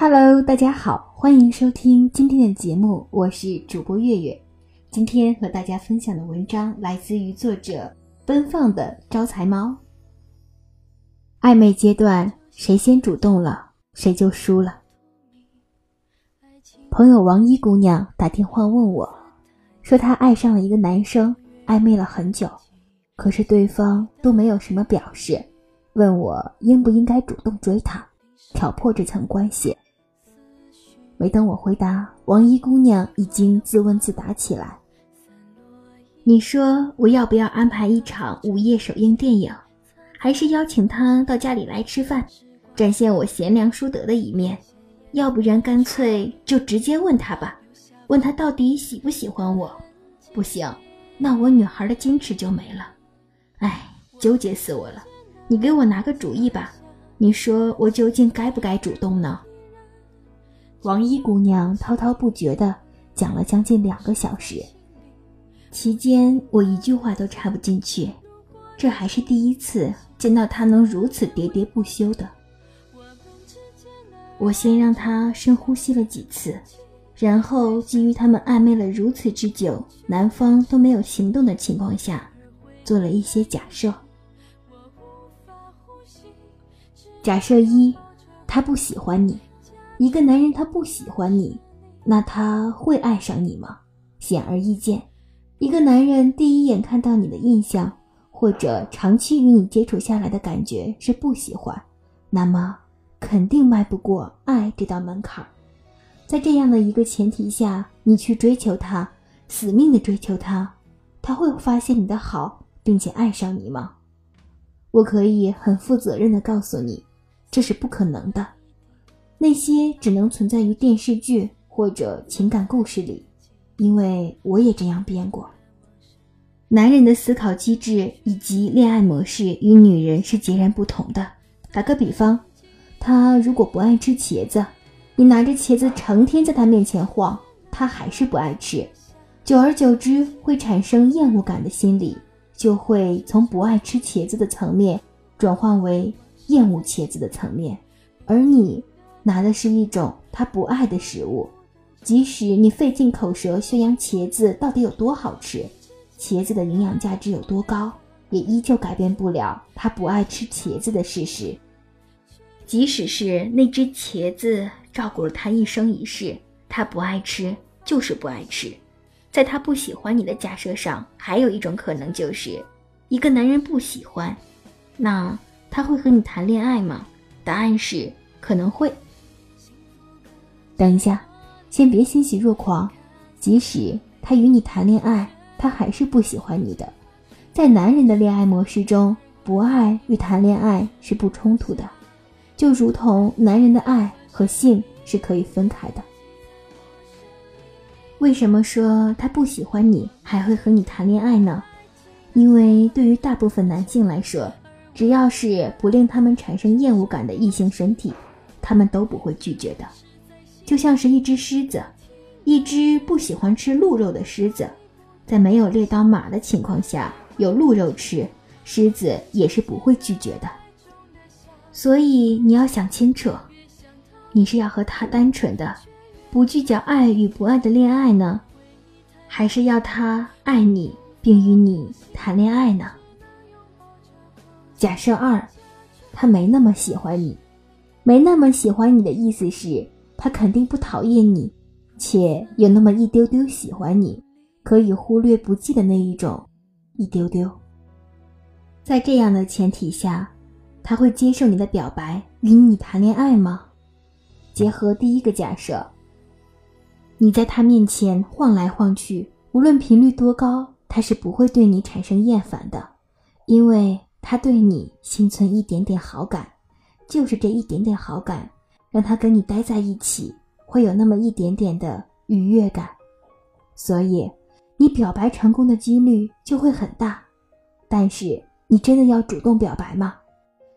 Hello，大家好，欢迎收听今天的节目，我是主播月月。今天和大家分享的文章来自于作者奔放的招财猫。暧昧阶段，谁先主动了，谁就输了。朋友王一姑娘打电话问我，说她爱上了一个男生，暧昧了很久，可是对方都没有什么表示，问我应不应该主动追他，挑破这层关系。没等我回答，王一姑娘已经自问自答起来。你说我要不要安排一场午夜首映电影，还是邀请他到家里来吃饭，展现我贤良淑德的一面？要不然干脆就直接问他吧，问他到底喜不喜欢我？不行，那我女孩的矜持就没了。哎，纠结死我了！你给我拿个主意吧。你说我究竟该不该主动呢？王一姑娘滔滔不绝地讲了将近两个小时，期间我一句话都插不进去。这还是第一次见到她能如此喋喋不休的。我先让她深呼吸了几次，然后基于他们暧昧了如此之久，男方都没有行动的情况下，做了一些假设。假设一，他不喜欢你。一个男人他不喜欢你，那他会爱上你吗？显而易见，一个男人第一眼看到你的印象，或者长期与你接触下来的感觉是不喜欢，那么肯定迈不过爱这道门槛。在这样的一个前提下，你去追求他，死命的追求他，他会发现你的好，并且爱上你吗？我可以很负责任的告诉你，这是不可能的。那些只能存在于电视剧或者情感故事里，因为我也这样编过。男人的思考机制以及恋爱模式与女人是截然不同的。打个比方，他如果不爱吃茄子，你拿着茄子成天在他面前晃，他还是不爱吃，久而久之会产生厌恶感的心理，就会从不爱吃茄子的层面转换为厌恶茄子的层面，而你。拿的是一种他不爱的食物，即使你费尽口舌宣扬茄子到底有多好吃，茄子的营养价值有多高，也依旧改变不了他不爱吃茄子的事实。即使是那只茄子照顾了他一生一世，他不爱吃就是不爱吃。在他不喜欢你的假设上，还有一种可能就是，一个男人不喜欢，那他会和你谈恋爱吗？答案是可能会。等一下，先别欣喜若狂。即使他与你谈恋爱，他还是不喜欢你的。在男人的恋爱模式中，不爱与谈恋爱是不冲突的，就如同男人的爱和性是可以分开的。为什么说他不喜欢你还会和你谈恋爱呢？因为对于大部分男性来说，只要是不令他们产生厌恶感的异性身体，他们都不会拒绝的。就像是一只狮子，一只不喜欢吃鹿肉的狮子，在没有猎到马的情况下，有鹿肉吃，狮子也是不会拒绝的。所以你要想清楚，你是要和他单纯的、不计较爱与不爱的恋爱呢，还是要他爱你并与你谈恋爱呢？假设二，他没那么喜欢你，没那么喜欢你的意思是。他肯定不讨厌你，且有那么一丢丢喜欢你，可以忽略不计的那一种，一丢丢。在这样的前提下，他会接受你的表白，与你谈恋爱吗？结合第一个假设，你在他面前晃来晃去，无论频率多高，他是不会对你产生厌烦的，因为他对你心存一点点好感，就是这一点点好感。让他跟你待在一起，会有那么一点点的愉悦感，所以你表白成功的几率就会很大。但是你真的要主动表白吗？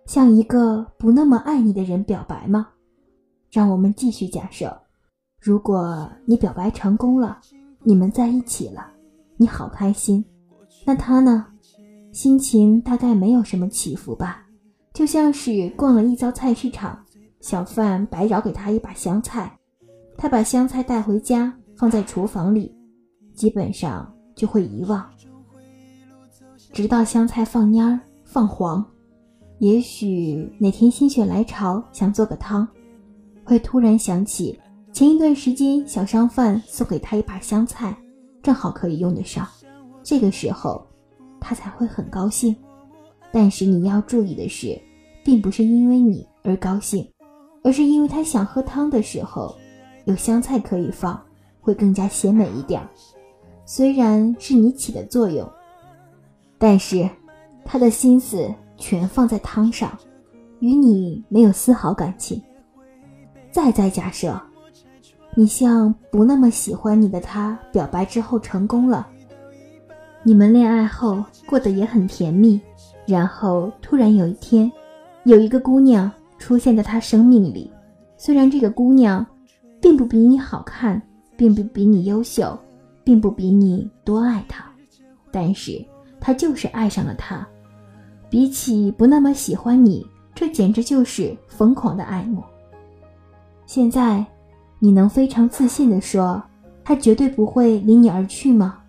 向一个不那么爱你的人表白吗？让我们继续假设，如果你表白成功了，你们在一起了，你好开心，那他呢？心情大概没有什么起伏吧，就像是逛了一遭菜市场。小贩白饶给他一把香菜，他把香菜带回家放在厨房里，基本上就会遗忘，直到香菜放蔫儿、放黄，也许哪天心血来潮想做个汤，会突然想起前一段时间小商贩送给他一把香菜，正好可以用得上，这个时候他才会很高兴。但是你要注意的是，并不是因为你而高兴，而是因为他想喝汤的时候，有香菜可以放，会更加鲜美一点。虽然是你起的作用，但是他的心思全放在汤上，与你没有丝毫感情。再再假设，你向不那么喜欢你的他表白之后成功了，你们恋爱后过得也很甜蜜。然后突然有一天，有一个姑娘出现在他生命里。虽然这个姑娘并不比你好看，并不比你优秀，并不比你多爱他，但是他就是爱上了他。比起不那么喜欢你，这简直就是疯狂的爱慕。现在，你能非常自信地说，他绝对不会离你而去吗？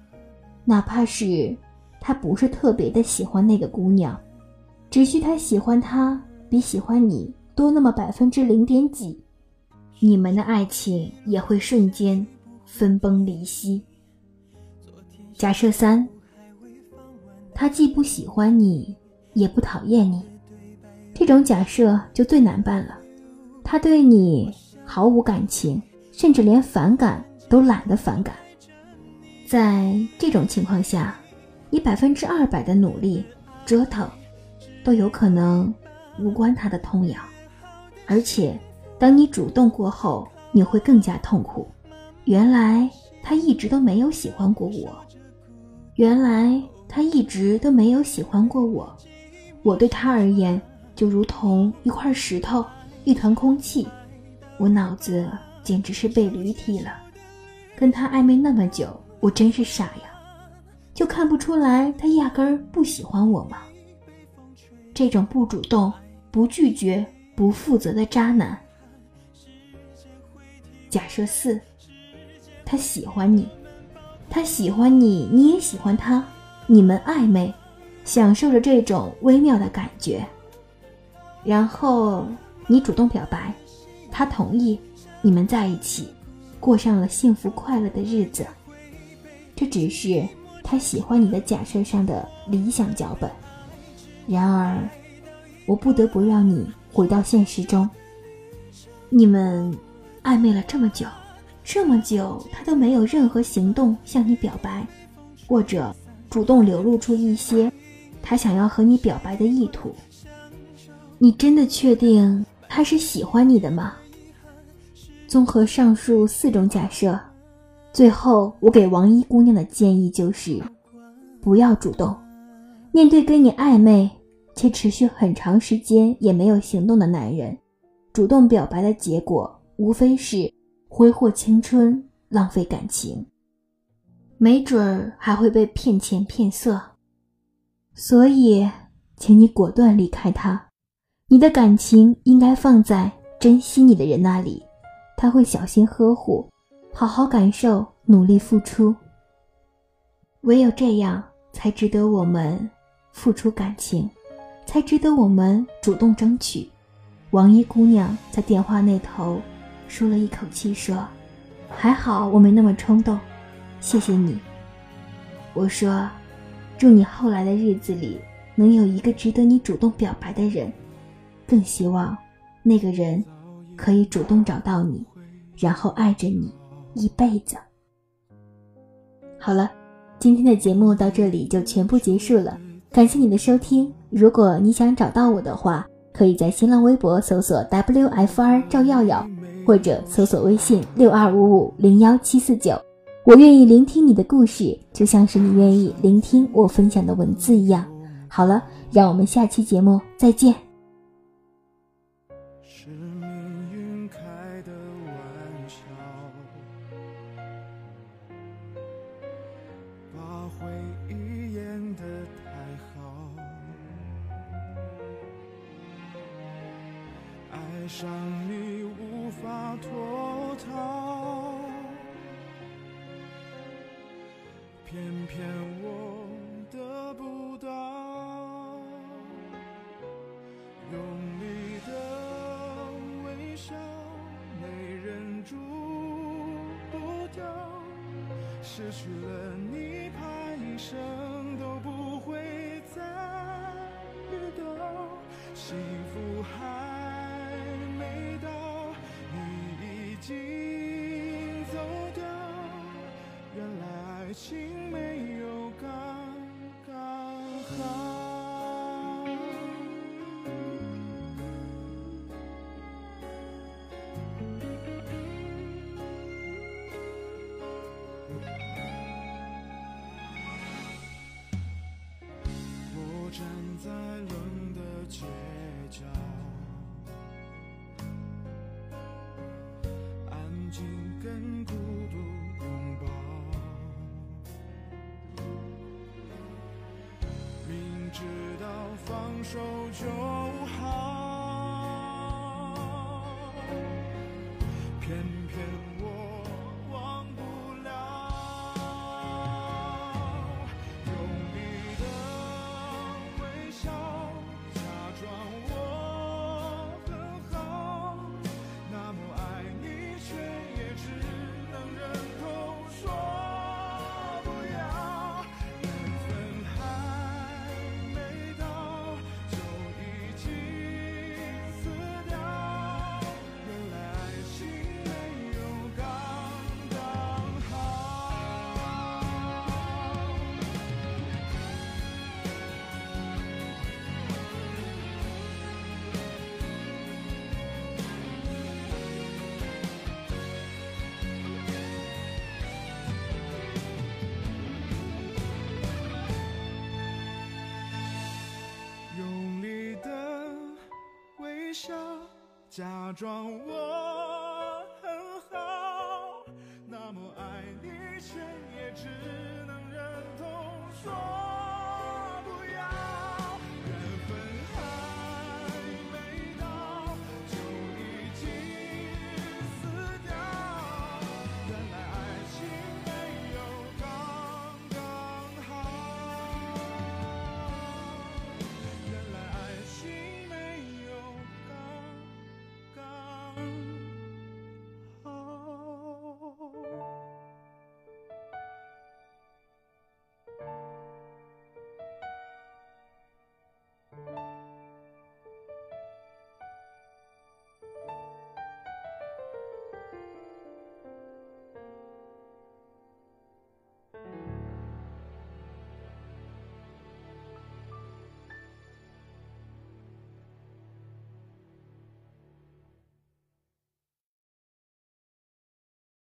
哪怕是。他不是特别的喜欢那个姑娘，只需他喜欢她比喜欢你多那么百分之零点几，你们的爱情也会瞬间分崩离析。假设三，他既不喜欢你，也不讨厌你，这种假设就最难办了。他对你毫无感情，甚至连反感都懒得反感。在这种情况下。你百分之二百的努力折腾，都有可能无关他的痛痒，而且当你主动过后，你会更加痛苦。原来他一直都没有喜欢过我，原来他一直都没有喜欢过我，我对他而言就如同一块石头，一团空气，我脑子简直是被驴踢了。跟他暧昧那么久，我真是傻呀。就看不出来他压根儿不喜欢我吗？这种不主动、不拒绝、不负责的渣男。假设四，他喜欢你，他喜欢你，你也喜欢他，你们暧昧，享受着这种微妙的感觉。然后你主动表白，他同意，你们在一起，过上了幸福快乐的日子。这只是。他喜欢你的假设上的理想脚本，然而，我不得不让你回到现实中。你们暧昧了这么久，这么久，他都没有任何行动向你表白，或者主动流露出一些他想要和你表白的意图。你真的确定他是喜欢你的吗？综合上述四种假设。最后，我给王一姑娘的建议就是，不要主动面对跟你暧昧且持续很长时间也没有行动的男人，主动表白的结果无非是挥霍青春、浪费感情，没准儿还会被骗钱骗色。所以，请你果断离开他。你的感情应该放在珍惜你的人那里，他会小心呵护。好好感受，努力付出。唯有这样，才值得我们付出感情，才值得我们主动争取。王一姑娘在电话那头舒了一口气，说：“还好我没那么冲动，谢谢你。”我说：“祝你后来的日子里能有一个值得你主动表白的人，更希望那个人可以主动找到你，然后爱着你。”一辈子。好了，今天的节目到这里就全部结束了，感谢你的收听。如果你想找到我的话，可以在新浪微博搜索 WFR 赵耀耀，或者搜索微信六二五五零幺七四九。我愿意聆听你的故事，就像是你愿意聆听我分享的文字一样。好了，让我们下期节目再见。爱上你无法脱逃，偏偏我得不到，用力的微笑，没忍住不掉，失去了你，怕一生都不会再遇到，幸福还经走掉，原来爱情没手就好，偏偏假装我